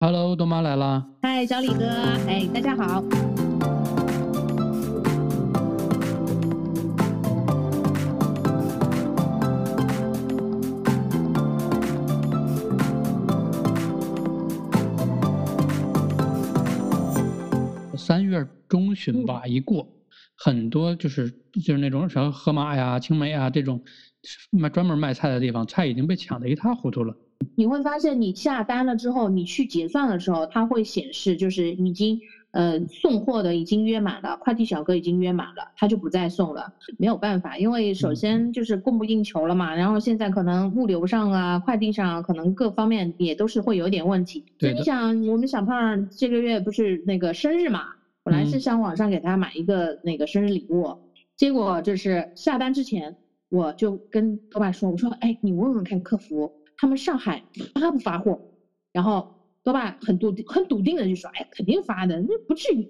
Hello，豆妈来了。嗨，小李哥，哎，大家好。三月中旬吧，一过，很多就是就是那种什么河马呀、青梅啊这种卖专门卖菜的地方，菜已经被抢得一塌糊涂了。你会发现，你下单了之后，你去结算的时候，它会显示就是已经呃送货的已经约满了，快递小哥已经约满了，他就不再送了。没有办法，因为首先就是供不应求了嘛，然后现在可能物流上啊、快递上可能各方面也都是会有点问题。对你想，我们小胖这个月不是那个生日嘛，本来是想网上给他买一个那个生日礼物，结果就是下单之前我就跟老板说，我说，哎，你问问看客服。他们上海发不发货？然后多爸很笃定、很笃定的就说：“哎，肯定发的，那不至于。”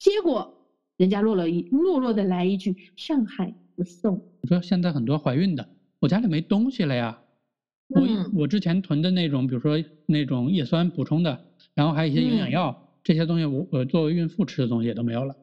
结果人家落了一落落的来一句：“上海不送。”你说现在很多怀孕的，我家里没东西了呀。我我之前囤的那种，比如说那种叶酸补充的，然后还有一些营养药，这些东西我我作为孕妇吃的东西也都没有了。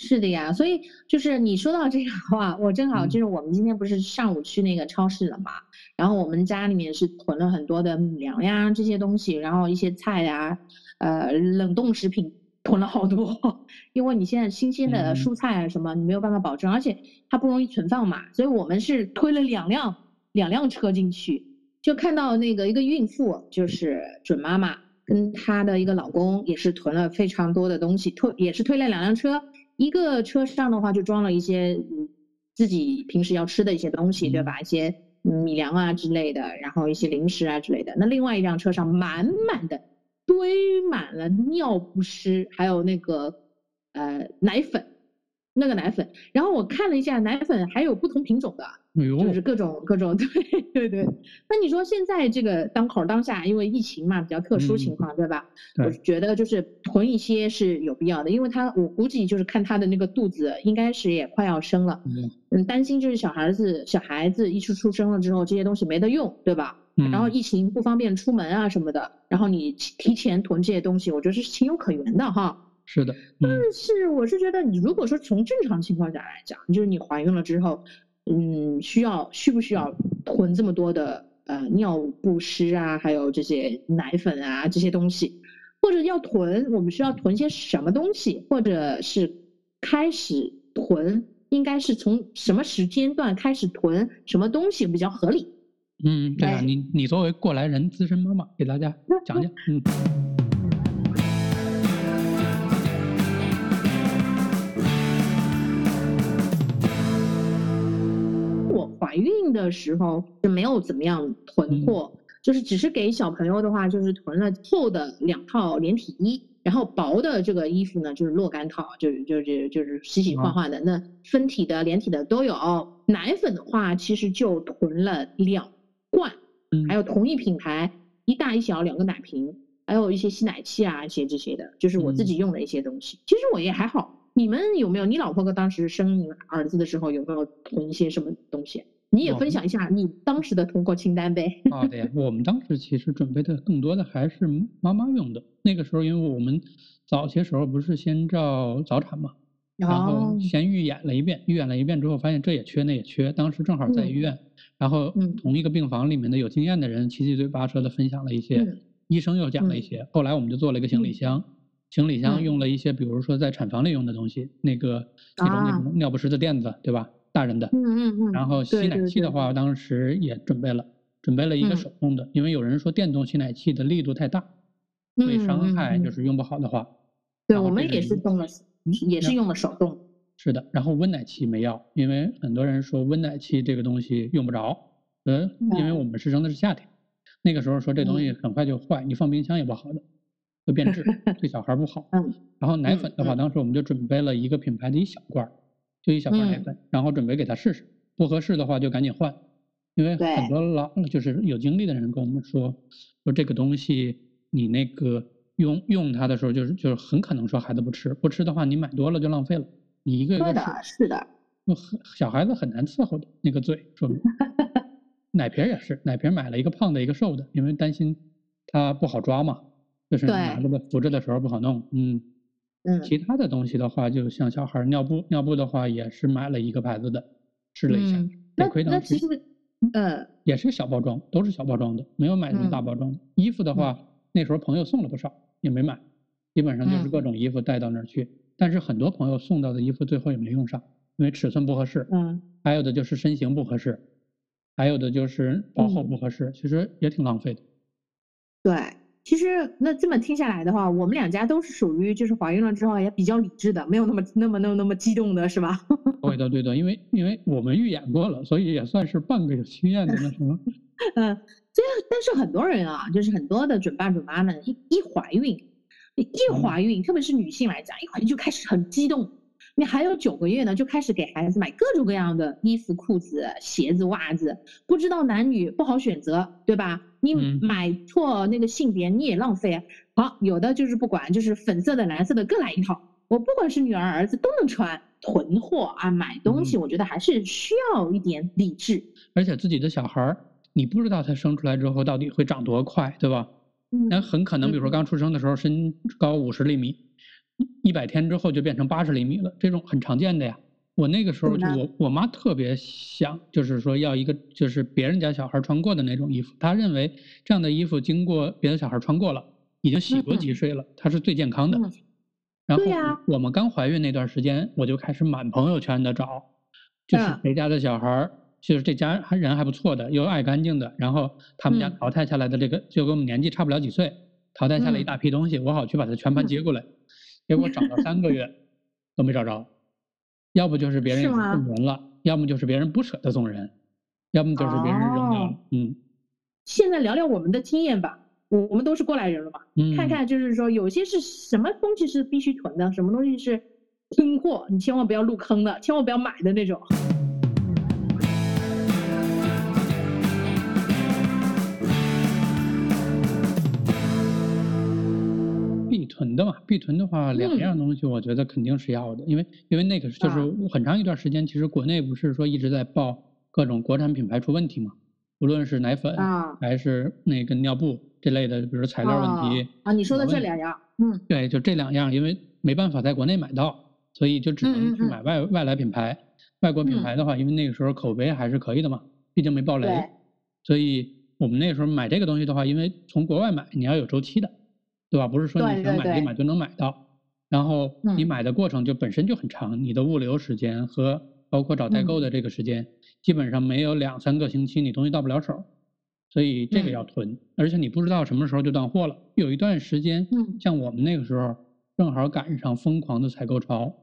是的呀，所以就是你说到这个话，我正好就是我们今天不是上午去那个超市了嘛，然后我们家里面是囤了很多的米粮呀这些东西，然后一些菜呀，呃冷冻食品囤了好多，因为你现在新鲜的蔬菜啊什么你没有办法保证，而且它不容易存放嘛，所以我们是推了两辆两辆车进去，就看到那个一个孕妇就是准妈妈跟她的一个老公也是囤了非常多的东西，推也是推了两辆车。一个车上的话就装了一些嗯自己平时要吃的一些东西，对吧？一些米粮啊之类的，然后一些零食啊之类的。那另外一辆车上满满的堆满了尿不湿，还有那个呃奶粉。那个奶粉，然后我看了一下，奶粉还有不同品种的，就是各种各种，对对对。那你说现在这个当口当下，因为疫情嘛，比较特殊情况，对吧？我觉得就是囤一些是有必要的，因为他我估计就是看他的那个肚子，应该是也快要生了，嗯，担心就是小孩子小孩子一出出生了之后，这些东西没得用，对吧？然后疫情不方便出门啊什么的，然后你提前囤这些东西，我觉得是情有可原的哈。是的，但是我是觉得，你如果说从正常情况下来讲，就是你怀孕了之后，嗯，需要需不需要囤这么多的呃尿不湿啊，还有这些奶粉啊这些东西，或者要囤，我们需要囤些什么东西，或者是开始囤，应该是从什么时间段开始囤什么东西比较合理？嗯，对啊，你你作为过来人资深妈妈，给大家讲讲，嗯。的时候就没有怎么样囤货，就是只是给小朋友的话，就是囤了厚的两套连体衣，然后薄的这个衣服呢，就是若干套，就是就是就是洗洗换换的。那分体的、连体的都有。奶粉的话，其实就囤了两罐，还有同一品牌一大一小两个奶瓶，还有一些吸奶器啊，一些这些的，就是我自己用的一些东西。其实我也还好。你们有没有？你老婆当时生你儿子的时候有没有囤一些什么东西？你也分享一下你当时的通过清单呗。好的呀，我们当时其实准备的更多的还是妈妈用的。那个时候，因为我们早些时候不是先照早产嘛，然后先预演了一遍，预演了一遍之后发现这也缺那也缺。当时正好在医院，然后同一个病房里面的有经验的人七七嘴八舌的分享了一些，医生又讲了一些。后来我们就做了一个行李箱，行李箱用了一些，比如说在产房里用的东西，那个那种那种尿不湿的垫子，对吧？大人的，嗯嗯嗯，然后吸奶器的话，当时也准备了，准备了一个手动的，因为有人说电动吸奶器的力度太大，会伤害，就是用不好的话。对，我们也是用了，也是用了手动。是的，然后温奶器没要，因为很多人说温奶器这个东西用不着，嗯，因为我们是扔的是夏天，那个时候说这东西很快就坏，你放冰箱也不好的，会变质，对小孩不好。嗯。然后奶粉的话，当时我们就准备了一个品牌的一小罐。就一小块奶粉，然后准备给他试试，不合适的话就赶紧换，因为很多老就是有经历的人跟我们说，说这个东西你那个用用它的时候，就是就是很可能说孩子不吃，不吃的话你买多了就浪费了，你一个一个吃，是的，小孩子很难伺候的那个嘴，说明。奶瓶也是，奶瓶买了一个胖的，一个瘦的，因为担心他不好抓嘛，就是拿着的扶着的时候不好弄。嗯嗯。其他的东西的话，就像小孩尿布，尿布的话也是买了一个牌子的，试了一下，那那其实，嗯，也是小包装，都是小包装的，没有买什么大包装的。衣服的话，那时候朋友送了不少，也没买，基本上就是各种衣服带到那儿去。但是很多朋友送到的衣服最后也没用上，因为尺寸不合适。嗯。还有的就是身形不合适，还有的就是薄厚不合适，其实也挺浪费的。对，其实那这么听下来的话，我们两家都是属于就是怀孕了之后也比较理智的，没有那么那么那么那么激动的是吧？对的对的，因为因为我们预演过了，所以也算是半个有经验的那什么。嗯，这但是很多人啊，就是很多的准爸准妈们一一怀孕，一怀孕，特别是女性来讲，一怀孕就开始很激动。你还有九个月呢，就开始给孩子买各种各样的衣服、裤子、鞋子、袜子，不知道男女不好选择，对吧？你买错那个性别你也浪费啊。好，有的就是不管，就是粉色的、蓝色的各来一套。我不管是女儿、儿子都能穿。囤货啊，买东西，我觉得还是需要一点理智。而且自己的小孩儿，你不知道他生出来之后到底会长多快，对吧？那很可能，比如说刚出生的时候身高五十厘米。一百天之后就变成八十厘米了，这种很常见的呀。我那个时候就我我妈特别想，就是说要一个就是别人家小孩穿过的那种衣服，她认为这样的衣服经过别的小孩穿过了，已经洗过几岁了，它是最健康的。然后我们刚怀孕那段时间，我就开始满朋友圈的找，就是谁家的小孩，就是这家还人还不错的，又爱干净的，然后他们家淘汰下来的这个就跟我们年纪差不了几岁，淘汰下来一大批东西，我好去把它全盘接过来。结果找了三个月都没找着，要不就是别人送人了，要么就是别人不舍得送人，要么就是别人扔掉了。嗯，现在聊聊我们的经验吧，我我们都是过来人了嘛，看看就是说有些是什么东西是必须囤的，什么东西是拼货，你千万不要入坑的，千万不要买的那种。囤的嘛，必囤的话，两样东西我觉得肯定是要的，因为因为那个就是很长一段时间，其实国内不是说一直在报各种国产品牌出问题嘛，无论是奶粉还是那个尿布这类的，比如材料问题啊，你说的这两样，嗯，对，就这两样，因为没办法在国内买到，所以就只能去买外外来品牌。外国品牌的话，因为那个时候口碑还是可以的嘛，毕竟没爆雷，所以我们那时候买这个东西的话，因为从国外买你要有周期的。对吧？不是说你想买立马就能买到，然后你买的过程就本身就很长，你的物流时间和包括找代购的这个时间，基本上没有两三个星期你东西到不了手，所以这个要囤，而且你不知道什么时候就断货了。有一段时间，像我们那个时候正好赶上疯狂的采购潮，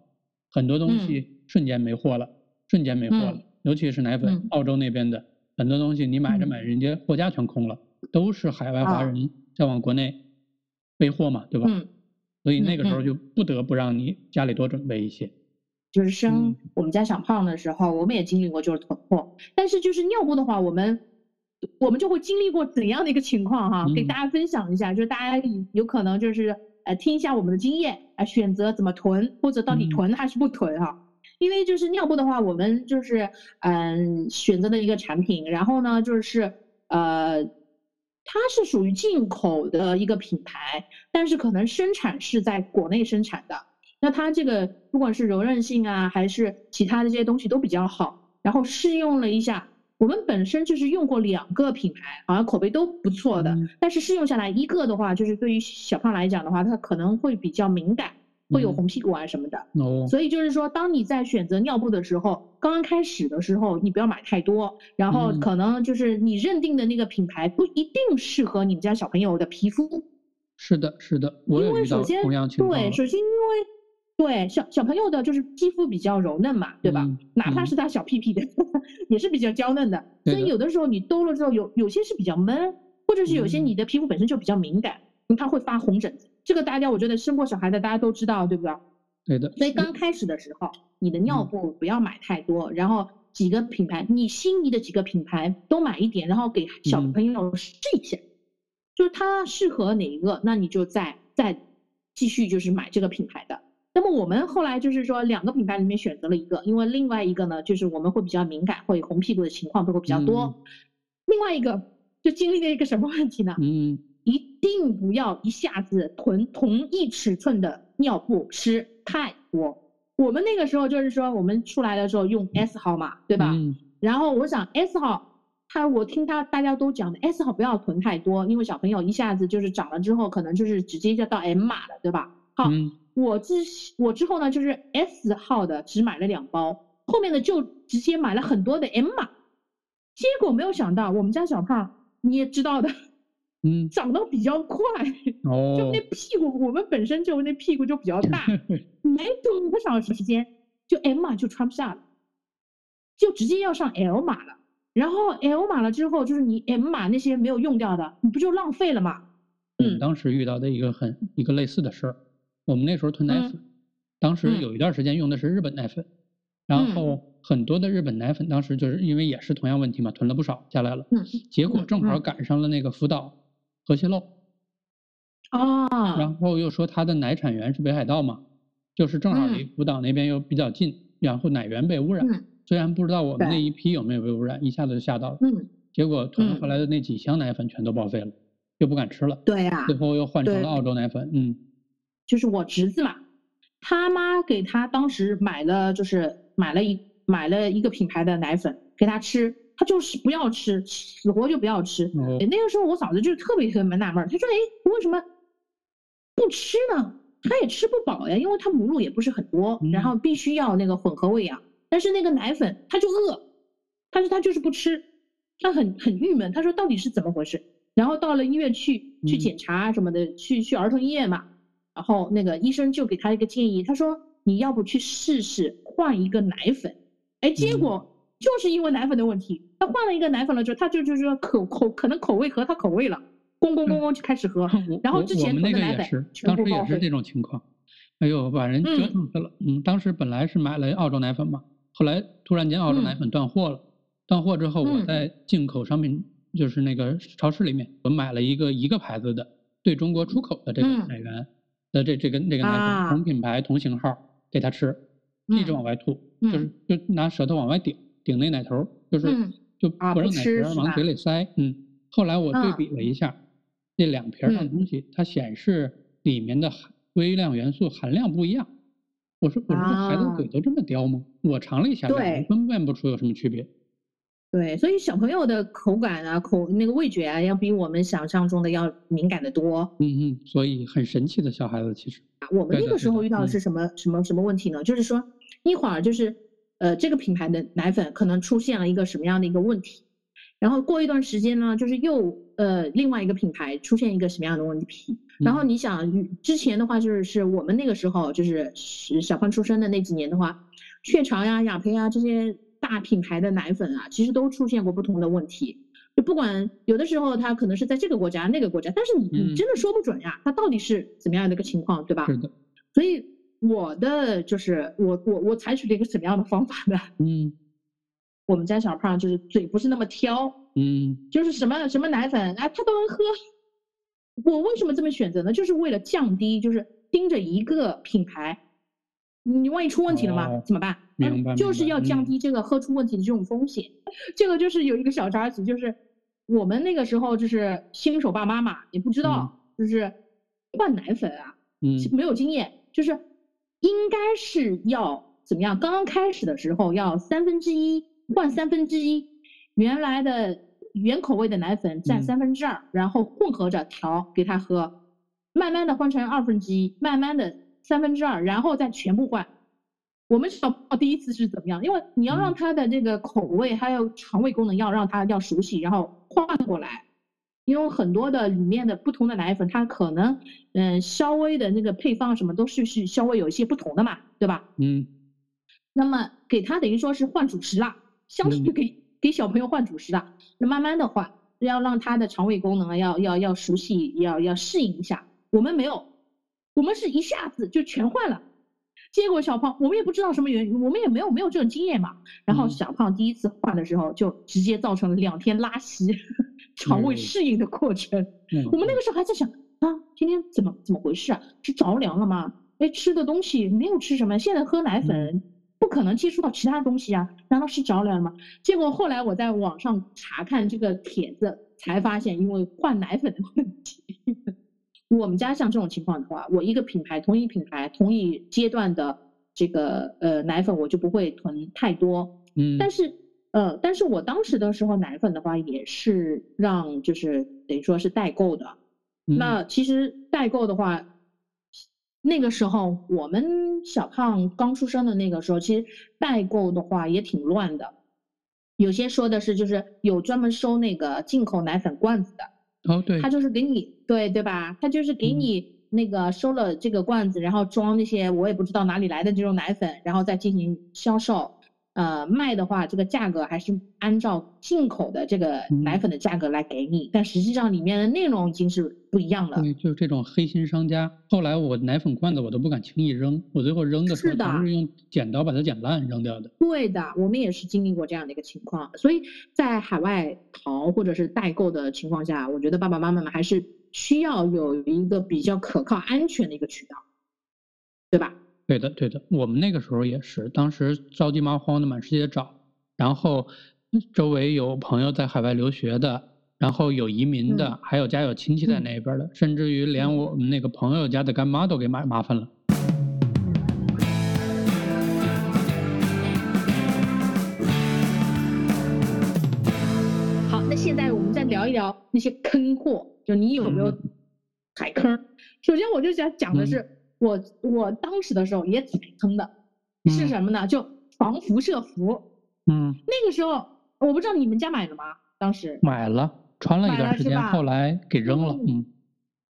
很多东西瞬间没货了，瞬间没货了，尤其是奶粉，澳洲那边的很多东西你买着买，人家货架全空了，都是海外华人在往国内。备货嘛，对吧？嗯，所以那个时候就不得不让你家里多准备一些。就是生我们家小胖的时候，我们也经历过就是囤货。但是就是尿布的话，我们我们就会经历过怎样的一个情况哈？给大家分享一下，就是大家有可能就是呃听一下我们的经验，啊选择怎么囤或者到底囤还是不囤哈？因为就是尿布的话，我们就是嗯选择的一个产品，然后呢就是呃。它是属于进口的一个品牌，但是可能生产是在国内生产的。那它这个不管是柔韧性啊，还是其他的这些东西都比较好。然后试用了一下，我们本身就是用过两个品牌，好像口碑都不错的。但是试用下来一个的话，就是对于小胖来讲的话，它可能会比较敏感。会有红屁股啊什么的，所以就是说，当你在选择尿布的时候，刚刚开始的时候，你不要买太多，然后可能就是你认定的那个品牌不一定适合你们家小朋友的皮肤。是的，是的，我因为首先对，首先因为对小小朋友的就是肌肤比较柔嫩嘛，对吧？哪怕是他小屁屁的，也是比较娇嫩的，所以有的时候你兜了之后，有有些是比较闷，或者是有些你的皮肤本身就比较敏感，它会发红疹子。这个大家，我觉得生过小孩的大家都知道，对不对？对的。所以刚开始的时候，你的尿布不要买太多，然后几个品牌，你心仪的几个品牌都买一点，然后给小朋友试一下，就是他适合哪一个，那你就再再继续就是买这个品牌的。那么我们后来就是说两个品牌里面选择了一个，因为另外一个呢，就是我们会比较敏感，会红屁股的情况都会比较多。另外一个就经历了一个什么问题呢？嗯。一定不要一下子囤同一尺寸的尿布吃太多。我们那个时候就是说，我们出来的时候用 S 号嘛，对吧？嗯然后我想 S 号，他我听他大家都讲的 S 号不要囤太多，因为小朋友一下子就是长了之后，可能就是直接就到 M 码了，对吧？好，嗯我之我之后呢，就是 S 号的只买了两包，后面的就直接买了很多的 M 码，结果没有想到我们家小胖你也知道的，嗯。长得比较快，哦。就哦那，屁股，我们本身就那屁股就比较大，没多少时间，就 M 码就穿不下了，就直接要上 L 码了。然后 L 码了之后，就是你 M 码那些没有用掉的，你不就浪费了吗？嗯我们当时遇到的一个很一个类似的事儿，我们那时候囤奶嗯。粉，当时嗯。有一段时间用的是日本奶粉，然嗯。后很多的日本奶粉当时就是因为也是同样问题嘛，囤了不少下来了，嗯。结果嗯正好嗯。赶上了那个福岛核泄漏，啊，然。后又说他的奶产源是北海道嘛，就是正好离嗯。福岛那边又比较近，然后奶源被污染，嗯。虽然不知道我们那一批有没有被污染，一下子就吓到了，嗯，结果囤嗯回来的那几箱奶粉全都报废了，又不敢吃了，对呀、最后又换成了澳洲奶粉，嗯。就是我侄子嘛，他妈给他当时买了，就是买了一买了一个品牌的奶粉给他吃，他就是不要吃，死活就不要吃。那个时候我嫂子就特别特别纳闷，她说：“哎，为什么不吃呢？他也吃不饱呀，因为他母乳也不是很多，然嗯后必须要那个混合喂养。但是那个奶粉他就饿，但是他就是不吃，他很很郁闷。他说到底是怎么回事？然后到了医院去去嗯检查什么的，去去儿童医院嘛，然后那个医生就给他一个建议，他说你要不去试试换一个奶粉？哎，结嗯果就是因为奶粉的问题，他换了一个奶粉了之后，他就就是说口口可能口味合他口味了，咣咣咣咣就开始喝。我。然后之前我我们那个也是，当时也是这种情况，哎呦，把人折嗯腾。死了。嗯，当时本来是买了澳洲奶粉嘛，后来突然间澳洲奶嗯。粉断货了，断货之后我嗯。在进口商品就是那个超市里面，我买了一个一个牌子的对中国出口的这个嗯。奶源的这这个这个奶粉，啊。同品牌同型号给他吃，一直嗯。往外吐，就是就拿舌头往外顶顶那奶头，就是嗯就啊不不让奶瓶往嘴里塞。嗯，后来我对嗯比了一下，那两瓶儿上的嗯东西，它显示里面的含微量元素含量不一样。我说我说这孩子啊嘴都这么刁吗？我尝了一下，对分辨不出有什么区别。对，所以小朋友的口感啊、口那个味觉啊，要比我们想象中的要敏感的多。嗯嗯，所以很神奇的小孩子其实，我们那个时候遇到的是什么什么什么问题呢？就是说一会儿就是呃这个品牌的奶粉可能出现了一个什么样的一个问题，然后过一段时间呢，就是又呃另外一个品牌出现一个什么样的问题，然后嗯。你想嗯之前的话就是是我们那个时候就是是小胖出生的那几年的话，雀巢呀、雅培呀这些大品牌的奶粉啊，其实都出现过不同的问题。就不管有的时候它可能是在这个国家那个国家，但是你你嗯真的说不准呀，它到底是怎么样的一个情况，对吧？是的，所以我的就是我我我采取了一个什么样的方法呢？嗯我们家小胖就是嘴不是那么挑，嗯就是什么什么奶粉啊，他都能喝。我为什么这么选择呢？就是为了降低，就是盯着一个品牌，你万一出问题了嘛，哦怎么办？明白就是要降低这个喝出问题的这种风险。这个就是有一个小插曲，就是我们那个时候就是新手爸妈嘛，也不知道，就是换奶粉啊，嗯没有经验，就是应该是要怎么样？刚刚开始的时候要三分之一换三分之一，原来的原口味的奶粉占嗯三分之二，然后混合着调给他喝，慢慢的换成二分之一，慢慢的三分之二，然后再全部换。我们小朋友第一次是怎么样？因为你要让嗯他的这个口味还有肠胃功能要让他要熟悉，然后换过来。因为很多的里面的不同的奶粉，它可能嗯稍微的那个配方什么都是是稍微有一些不同的嘛，对吧？嗯那么给他等于说是换主食了，相当于嗯给给小朋友换主食了。那慢慢的换，要让他的肠胃功能啊要要要熟悉，要要适应一下。我们没有，我们是一下子就全换了。结果小胖，我们也不知道什么原因，我们也没有没有这种经验嘛。然后嗯小胖第一次换的时候，就直接造成了两天拉稀、肠胃嗯适应的过程。嗯 我们那个时候还在想啊，今天怎么怎么回事啊？是着凉了吗？哎，吃的东西没有吃什么，现在喝奶粉不可能接触到其他东西啊，难道是着凉了吗？结果后来我在网上查看这个帖子，才发现因为换奶粉的问题，我们家像这种情况的话，我一个品牌同一品牌同一阶段的这个呃奶粉，我就不会囤太多。嗯，但是呃，但是我当时的时候奶粉的话，也是让就是等于说是代购的。那其实代购的话，那个时候我们小胖刚出生的那个时候，其实代购的话也挺乱的。有些说的是就是有专门收那个进口奶粉罐子的。哦，对，他就是给你，对对吧？他就是给你那个收了这个罐子，然后装那些我也不知道哪里来的这种奶粉，然后再进行销售。呃，卖的话，这个价格还是按照进口的这个奶粉的价格来给你，但实际上里面的内容已经是不一样了。对，就是这种黑心商家。后来我奶粉罐子我都不敢轻易扔，我最后扔的时候都是用剪刀把它剪烂扔掉的。对的，我们也是经历过这样的一个情况，所以在海外淘或者是代购的情况下，我觉得爸爸妈妈们还是需要有一个比较可靠、安全的一个渠道，对吧？对的，对的，我们那个时候也是，当时着急忙慌的满世界找，然后周围有朋友在海外留学的，然后有移民的，还有家有亲戚在那边的，甚至于连我们那个朋友家的干妈都给麻麻烦了。好，那现在我们再聊一聊那些坑货，就你有没有踩坑？首先我就想讲的是。我我当时的时候也踩坑的，是什么呢？就防辐射服。嗯，那个时候我不知道你们家买了吗？当时买了，穿了一段时间，后来给扔了。嗯。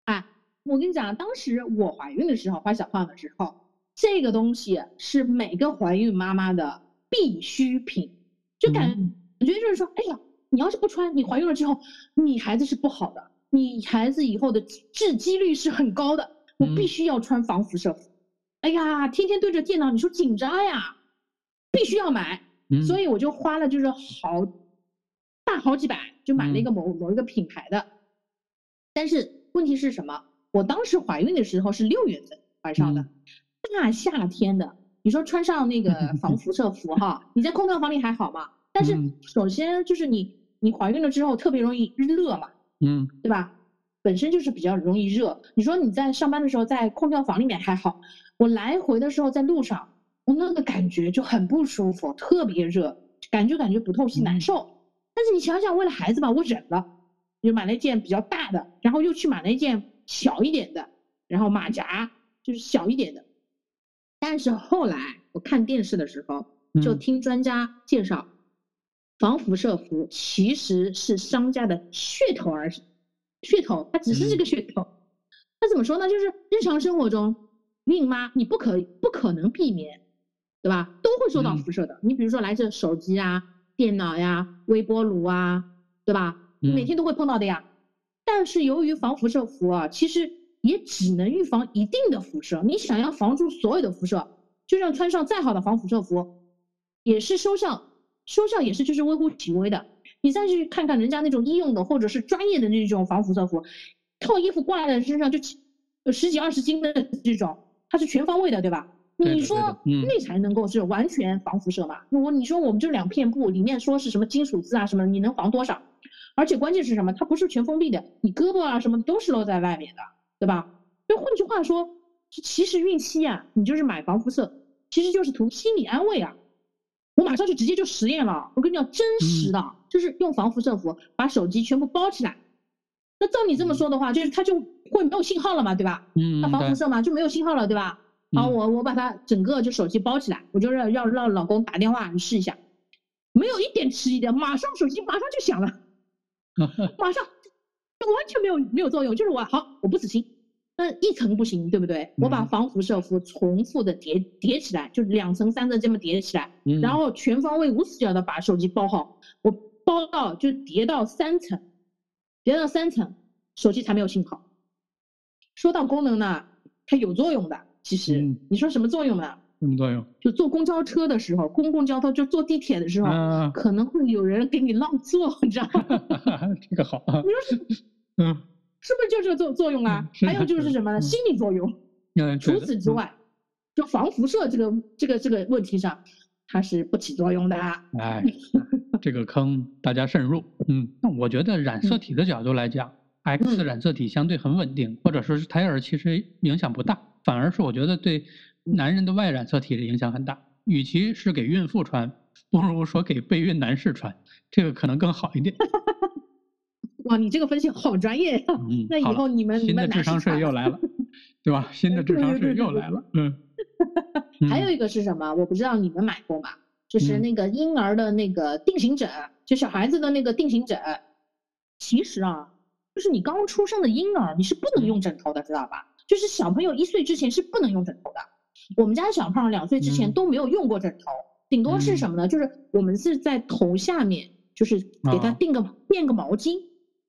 哎，我跟你讲，当时我怀孕的时候，怀小胖的时候，这个东西是每个怀孕妈妈的必需品，就感感觉就是说，哎呀，你要是不穿，你怀孕了之后，你孩子是不好的，你孩子以后的致畸率是很高的。我必须要穿防辐射服，哎呀，天天对着电脑，你说紧张呀，必须要买，所以我就花了就是好大好几百，就买了一个某某一个品牌的。但是问题是什么？我当时怀孕的时候是六月份怀上的，大夏天的，你说穿上那个 防辐射服哈，你在空调房里还好嘛？但是首先就是你你怀孕了之后特别容易热嘛，嗯，对吧？本身就是比较容易热，你说你在上班的时候在空调房里面还好，我来回的时候在路上，我那个感觉就很不舒服，特别热，感觉感觉不透气难受。但是你想想，为了孩子吧，我忍了，就买了一件比较大的，然后又去买了一件小一点的，然后马甲就是小一点的。但是后来我看电视的时候，就听专家介绍，防辐射服其实是商家的噱头而已。噱头，它只是这个噱头。那怎么说呢？就是日常生活中，孕妈你不可不可能避免，对吧？都会受到辐射的。你比如说来自手机啊、电脑呀、微波炉啊，对吧？每天都会碰到的呀。但是由于防辐射服啊，其实也只能预防一定的辐射。你想要防住所有的辐射，就算穿上再好的防辐射服，也是收效收效也是就是微乎其微的。你再去看看人家那种医用的或者是专业的那种防辐射服，套衣服挂在身上就十几二十斤的这种，它是全方位的，对吧？你说那才能够是完全防辐射嘛？我你说我们就两片布，里面说是什么金属丝啊什么，你能防多少？而且关键是什么？它不是全封闭的，你胳膊啊什么都是露在外面的，对吧？就换句话说，其实孕期啊，你就是买防辐射，其实就是图心理安慰啊。我马上就直接就实验了，我跟你讲，真实的，就是用防辐射服把手机全部包起来。那照你这么说的话，就是它就会没有信号了嘛，对吧？嗯那防辐射嘛，就没有信号了，对吧？好，我我把它整个就手机包起来，我就让让让老公打电话，你试一下，没有一点迟疑的，马上手机马上就响了，马上就完全没有没有作用，就是我好，我不死心。那一层不行，对不对？我把防辐射服重复的叠叠起来，就两层三层这么叠起来，然后全方位无死角的把手机包好。我包到就叠到三层，叠到三层，手机才没有信号。说到功能呢，它有作用的。其实你说什么作用呢？什么作用？就坐公交车的时候，公共交通就坐地铁的时候，可能会有人给你让座，你知道吗？这个好。你说是？嗯。是不是就这个作作用啊？还有就是什么呢？心理作用。除此之外，就防辐射这个这个这个问题上，它是不起作用的。哎，这个坑大家慎入。嗯，那我觉得染色体的角度来讲，X 染色体相对很稳定，或者说是胎儿其实影响不大，反而是我觉得对男人的 Y 染色体的影响很大。与其是给孕妇穿，不如说给备孕男士穿，这个可能更好一点。哇，你这个分析好专业呀！嗯，那以后你们新的智商税又来了，对吧？新的智商税又来了。嗯。还有一个是什么？我不知道你们买过吗？就是那个婴儿的那个定型枕，就小孩子的那个定型枕。其实啊，就是你刚出生的婴儿，你是不能用枕头的，知道吧？就是小朋友一岁之前是不能用枕头的。我们家小胖两岁之前都没有用过枕头，顶多是什么呢？就是我们是在头下面，就是给他垫个垫个毛巾。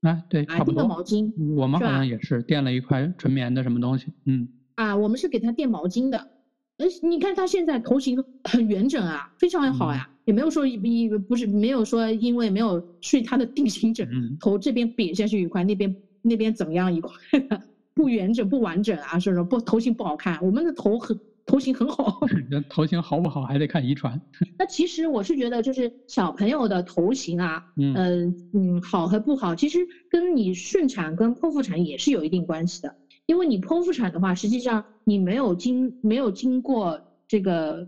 啊，对，差不多。垫个毛巾。我们好像也是垫了一块纯棉的什么东西。嗯。啊，我们是给他垫毛巾的。呃，你看他现在头型很圆整啊，非常好呀，也没有说一不是没有说因为没有睡他的定型枕，头这边瘪下去一块，那边那边怎么样一块，不圆整不完整啊，是不是不头型不好看？我们的头很头型很好，头型好不好还得看遗传。那其实我是觉得就是小朋友的头型啊，嗯嗯好和不好，其实跟你顺产跟剖腹产也是有一定关系的。因为你剖腹产的话，实际上你没有经没有经过这个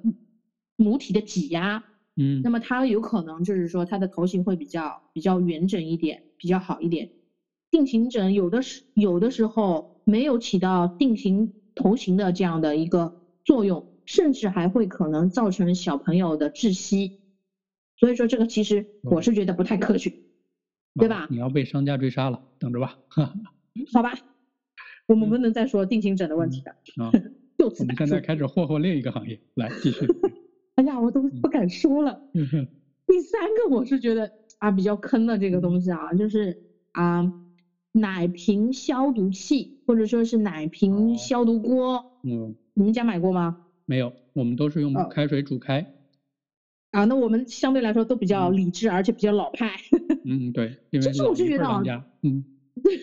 母体的挤压，嗯，那么它有可能就是说它的头型会比较比较圆整一点，比较好一点。定型枕有的时有的时候没有起到定型头型的这样的一个作用，甚至还会可能造成小朋友的窒息。所以说这个其实我是觉得不太科学，对吧？你要被商家追杀了，等着吧。好吧。我们不能再说定型枕的问题了啊！我们现在开始霍霍另一个行业，来继续。哎呀，我都不敢说了。第三个我是觉得啊比较坑的这个东西啊，就是啊奶瓶消毒器或者说是奶瓶消毒锅。嗯。你们家买过吗？没有，我们都是用开水煮开。啊，那我们相对来说都比较理智，而且比较老派。嗯，对。其实我是觉得啊，嗯。对，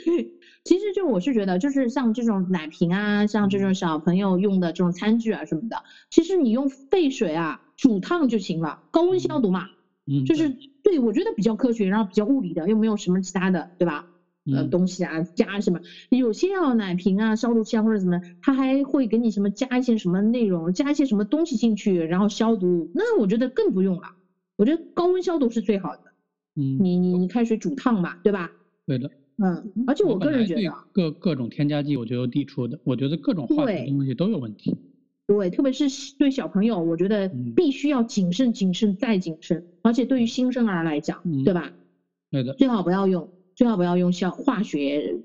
其实就我是觉得，就是像这种奶瓶啊，像这种小朋友用的这种餐具啊什么的，其实你用沸水啊煮烫就行了，高温消毒嘛，嗯，就是对我觉得比较科学，然后比较物理的，又没有什么其他的，对吧？呃，东西啊加什么，有些要奶瓶啊消毒器啊或者什么，他还会给你什么加一些什么内容，加一些什么东西进去，然后消毒，那我觉得更不用了，我觉得高温消毒是最好的，嗯，你你你开水煮烫嘛，对吧？对的。嗯，而且我个人觉得，各各种添加剂我就有抵触的，我觉得各种化学东西都有问题。对，特别是对小朋友，我觉得必须要谨慎、谨慎再谨慎。而且对于新生儿来讲，对吧？对的。最好不要用，最好不要用像化学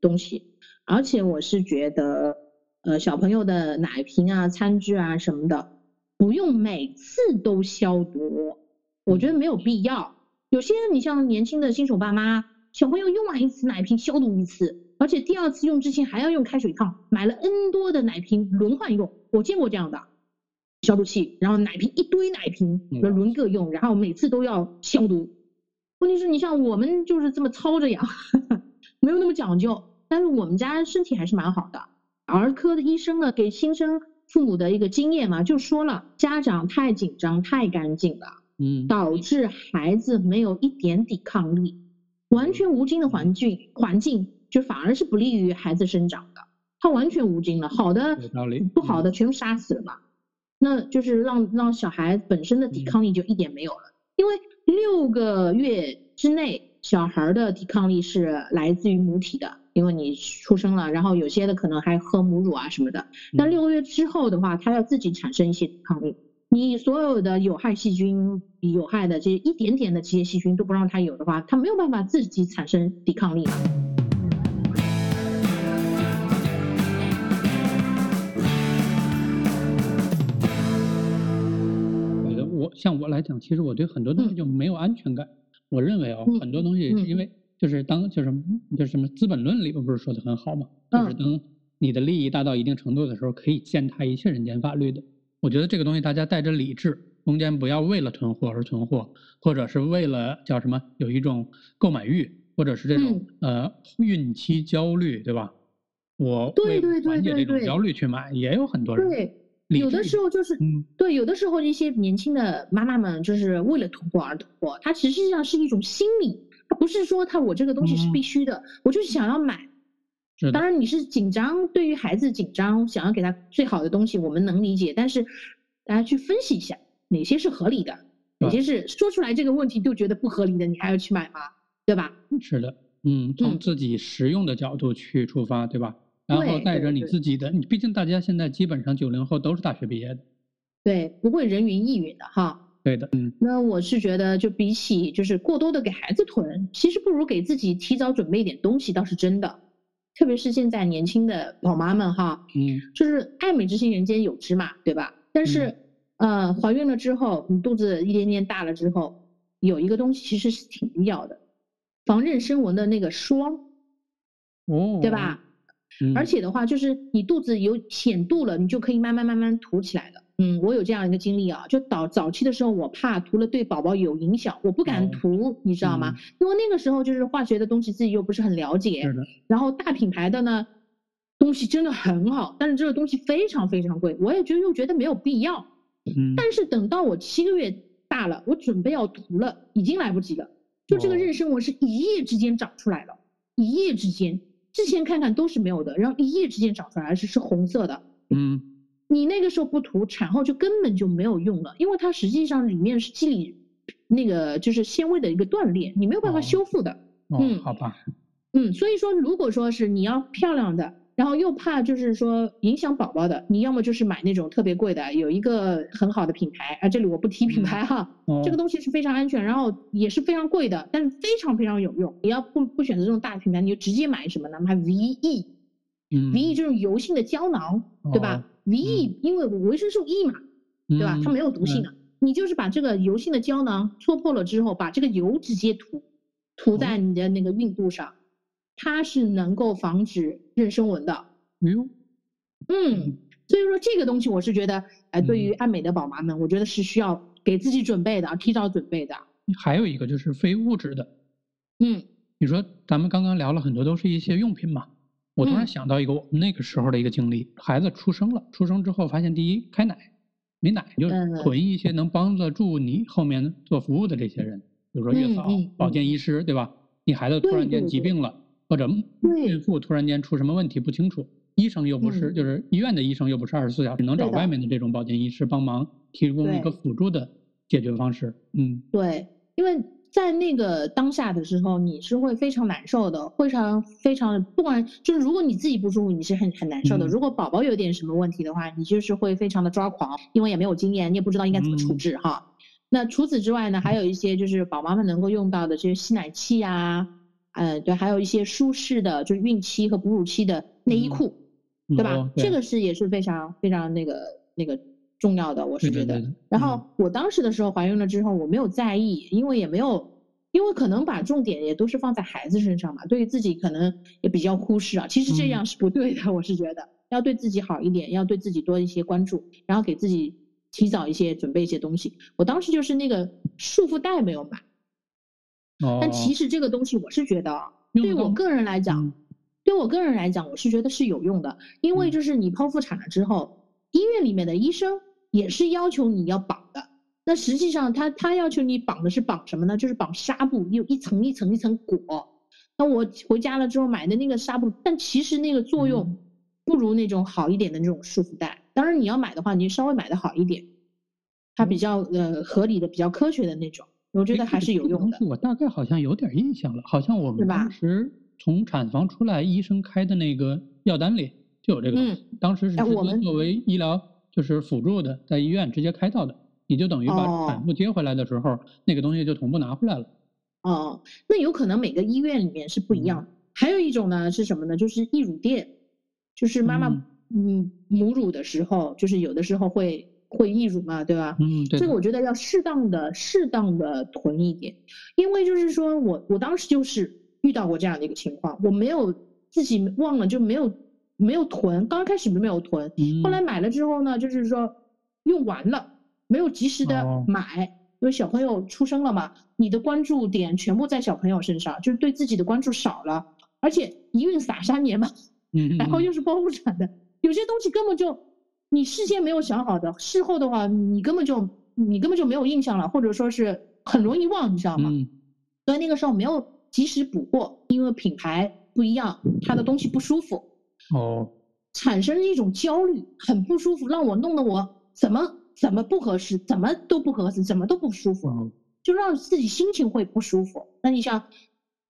东西。而且我是觉得，呃，小朋友的奶瓶啊、餐具啊什么的，不用每次都消毒，我觉得没有必要。有些你像年轻的新手爸妈。小朋友用完一次奶瓶消毒一次，而且第二次用之前还要用开水烫，买了 N 多的奶瓶轮换用，我见过这样的消毒器，然后奶瓶一堆奶瓶轮轮个用，然后每次都要消毒。问题是你像我们就是这么操着养，没有那么讲究，但是我们家身体还是蛮好的。儿科的医生呢给新生父母的一个经验嘛，就说了家长太紧张太干净了，嗯，导致孩子没有一点抵抗力。完全无菌的环境，环境就反而是不利于孩子生长的。他完全无菌了，好的不好的全部杀死了嘛？那就是让让小孩本身的抵抗力就一点没有了。因为六个月之内，小孩的抵抗力是来自于母体的，因为你出生了，然后有些的可能还喝母乳啊什么的。那六个月之后的话，他要自己产生一些抵抗力。你所有的有害细菌、有害的这些一点点的这些细菌都不让它有的话，它没有办法自己产生抵抗力。像我来讲，其实我对很多东西就没有安全感。我认为啊，很多东西是因为就是当就是就是什么《资本论》里边不是说的很好嘛，就是当你的利益大到一定程度的时候，可以践踏一切人间法律的。我觉得这个东西大家带着理智，中间不要为了囤货而囤货，或者是为了叫什么有一种购买欲，或者是这种呃孕期焦虑，对吧？我为缓解这种焦虑去买，也有很多人。对，有的时候就是对，有的时候一些年轻的妈妈们就是为了囤货而囤货，它实际上是一种心理。它不是说它我这个东西是必须的，我就是想要买。当然你是紧张，对于孩子紧张，想要给他最好的东西，我们能理解。但是大家去分析一下，哪些是合理的，哪些是说出来这个问题就觉得不合理的，你还要去买吗？对吧？是的，嗯，从自己实用的角度去出发，对吧？然后带着你自己的，你毕竟大家现在基本上九零后都是大学毕业的，对，不会人云亦云的哈。对的，嗯。那我是觉得，就比起就是过多的给孩子囤，其实不如给自己提早准备一点东西，倒是真的。特别是现在年轻的宝妈们哈，嗯，就是爱美之心人间有之嘛，对吧？但是，呃，怀孕了之后，你肚子一点点大了之后，有一个东西其实是挺必要的，防妊娠纹的那个霜，哦，对吧？而且的话，就是你肚子有显度了，你就可以慢慢慢慢涂起来了。嗯，我有这样一个经历啊，就早早期的时候，我怕涂了对宝宝有影响，我不敢涂，你知道吗？因为那个时候就是化学的东西自己又不是很了解，然后大品牌的呢东西真的很好，但是这个东西非常非常贵，我也觉得又觉得没有必要。嗯，但是等到我七个月大了，我准备要涂了，已经来不及了。就这个妊娠纹是一夜之间长出来了，一夜之间，之前看看都是没有的，然后一夜之间长出来，而且是红色的。嗯。你那个时候不涂，产后就根本就没有用了，因为它实际上里面是肌理那个就是纤维的一个断裂，你没有办法修复的。嗯，好吧。嗯，所以说如果说是你要漂亮的，然后又怕就是说影响宝宝的，你要么就是买那种特别贵的，有一个很好的品牌啊，这里我不提品牌哈，这个东西是非常安全，然后也是非常贵的，但是非常非常有用。你要不不选择这种大品牌，你就直接买什么呢？买 VE，嗯，VE 这种油性的胶囊，对吧？？VE，因为维生素 E 嘛，对吧？它没有毒性的。你就是把这个油性的胶囊戳破了之后，把这个油直接涂涂在你的那个孕肚上，它是能够防止妊娠纹的。嗯，嗯，所以说这个东西我是觉得，哎，对于爱美的宝妈们，我觉得是需要给自己准备的，提早准备的。还有一个就是非物质的，嗯，你说咱们刚刚聊了很多，都是一些用品嘛。我突然想到一个我们那个时候的一个经历，孩子出生了，出生之后发现第一开奶没奶，就囤一些能帮得住你后面做服务的这些人，比如说月嫂、保健医师，对吧？你孩子突然间疾病了，或者孕妇突然间出什么问题不清楚，医生又不是，就是医院的医生又不是二十四小时，能找外面的这种保健医师帮忙提供一个辅助的解决方式。嗯，对，因为。在那个当下的时候，你是会非常难受的，非常非常不管就是如果你自己不舒服，你是很很难受的。如果宝宝有点什么问题的话，你就是会非常的抓狂，因为也没有经验，你也不知道应该怎么处置哈。那除此之外呢，还有一些就是宝妈们能够用到的这些吸奶器呀，呃，对，还有一些舒适的就是孕期和哺乳期的内衣裤，对吧？这个是也是非常非常那个那个。重要的，我是觉得。然后我当时的时候怀孕了之后，我没有在意，因为也没有，因为可能把重点也都是放在孩子身上嘛，对于自己可能也比较忽视啊。其实这样是不对的，我是觉得要对自己好一点，要对自己多一些关注，然后给自己提早一些准备一些东西。我当时就是那个束缚带没有买，但其实这个东西我是觉得，对我个人来讲，对我个人来讲，我是觉得是有用的，因为就是你剖腹产了之后，医院里面的医生。也是要求你要绑的，那实际上他他要求你绑的是绑什么呢？就是绑纱布，有一层一层一层裹。那我回家了之后买的那个纱布，但其实那个作用不如那种好一点的那种束缚带。当然你要买的话，你稍微买的好一点，它比较呃合理的、比较科学的那种，我觉得还是有用的。我大概好像有点印象了，好像我们当时从产房出来，医生开的那个药单里就有这个。嗯，当时是直接作为医疗。就是辅助的，在医院直接开到的，你就等于把产妇接回来的时候，那个东西就同步拿回来了。哦，那有可能每个医院里面是不一样。还有一种呢是什么呢？就是溢乳垫，就是妈妈嗯母乳的时候，就是有的时候会会溢乳嘛，对吧？嗯，对。这个我觉得要适当的适当的囤一点，因为就是说我我当时就是遇到过这样的一个情况，我没有自己忘了就没有。没有囤，刚开始没有囤，后来买了之后呢，就是说用完了，没有及时的买，因为小朋友出生了嘛，你的关注点全部在小朋友身上，就是对自己的关注少了，而且一孕撒三年嘛，嗯，然后又是剖腹产的，有些东西根本就你事先没有想好的，事后的话你根本就你根本就没有印象了，或者说是很容易忘，你知道吗？所以那个时候没有。及时补货，因为品牌不一样，它的东西不舒服，哦，产生一种焦虑，很不舒服，让我弄得我怎么怎么不合适，怎么都不合适，怎么都不舒服，哦，就让自己心情会不舒服。那你想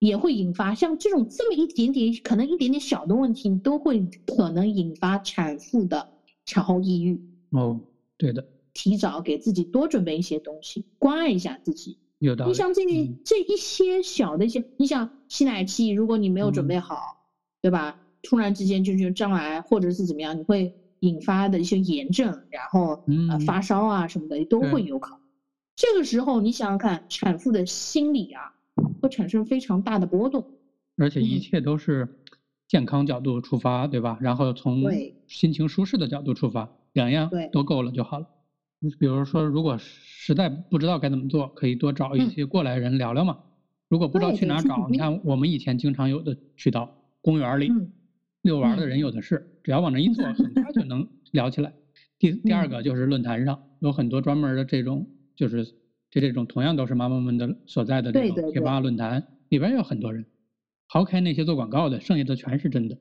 也会引发像这种这么一点点，可能一点点小的问题，你都会可能引发产妇的产后抑郁。哦，对的，提早给自己多准备一些东西，关爱一下自己。有道理。你像这嗯这一些小的一些，你想吸奶器，如果你没有准备好，对吧？突然之间就就障碍或者是怎么样，你会引发的一些炎症，然后呃嗯发烧啊什么的都会有可能。这个时候你想想看，产妇的心理啊会产生非常大的波动。而且一嗯切都是健康角度出发，对吧？然后从心情舒适的角度出发，两样都够了就好了。你比如说，如果实在不知道该怎么做，可以多找一嗯些过来人聊聊嘛。如果不知道去去哪儿找，你看我们以前经常有的渠道，公园里嗯遛弯的嗯人有的是，只要往那一坐，很快就 能聊起来。第第二嗯个就是论坛上有很多专门的这种，就是这这种同样都是妈妈们的所在的这种贴吧论坛里边有很多人，抛开那些做广告的，剩下的全是真的。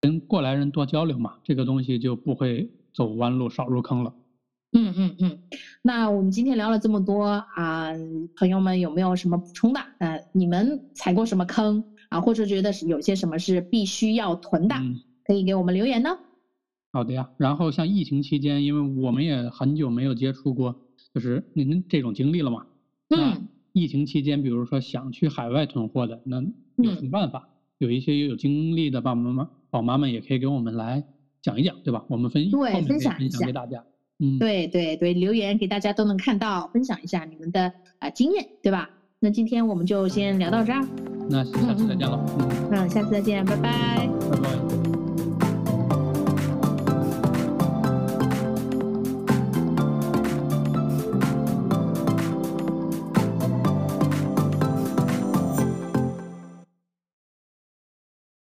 跟过来人多交流嘛，这个东西就不会走弯路，少入坑了。嗯嗯嗯，那我们今天聊了这么多啊，朋友们有没有什么补充的？呃，你们踩过什么坑啊，或者觉得是有些什么是必须要囤的，嗯，可以给我们留言呢？好的呀。然后像疫情期间，因为我们也很久没有接触过，就是您这种经历了嘛。嗯疫情期间，比如说想去海外囤货的，那有什么办法？有一些有经历的爸爸妈妈、宝妈们也可以给我们来讲一讲，对吧？我们分对后面分享一下分享给大家。嗯，对对对，留言给大家都能看到，分享一下你们的啊、经验，对吧？那今天我们就先聊到这儿，那下次再见了。嗯，嗯，下次再见，拜拜。拜拜。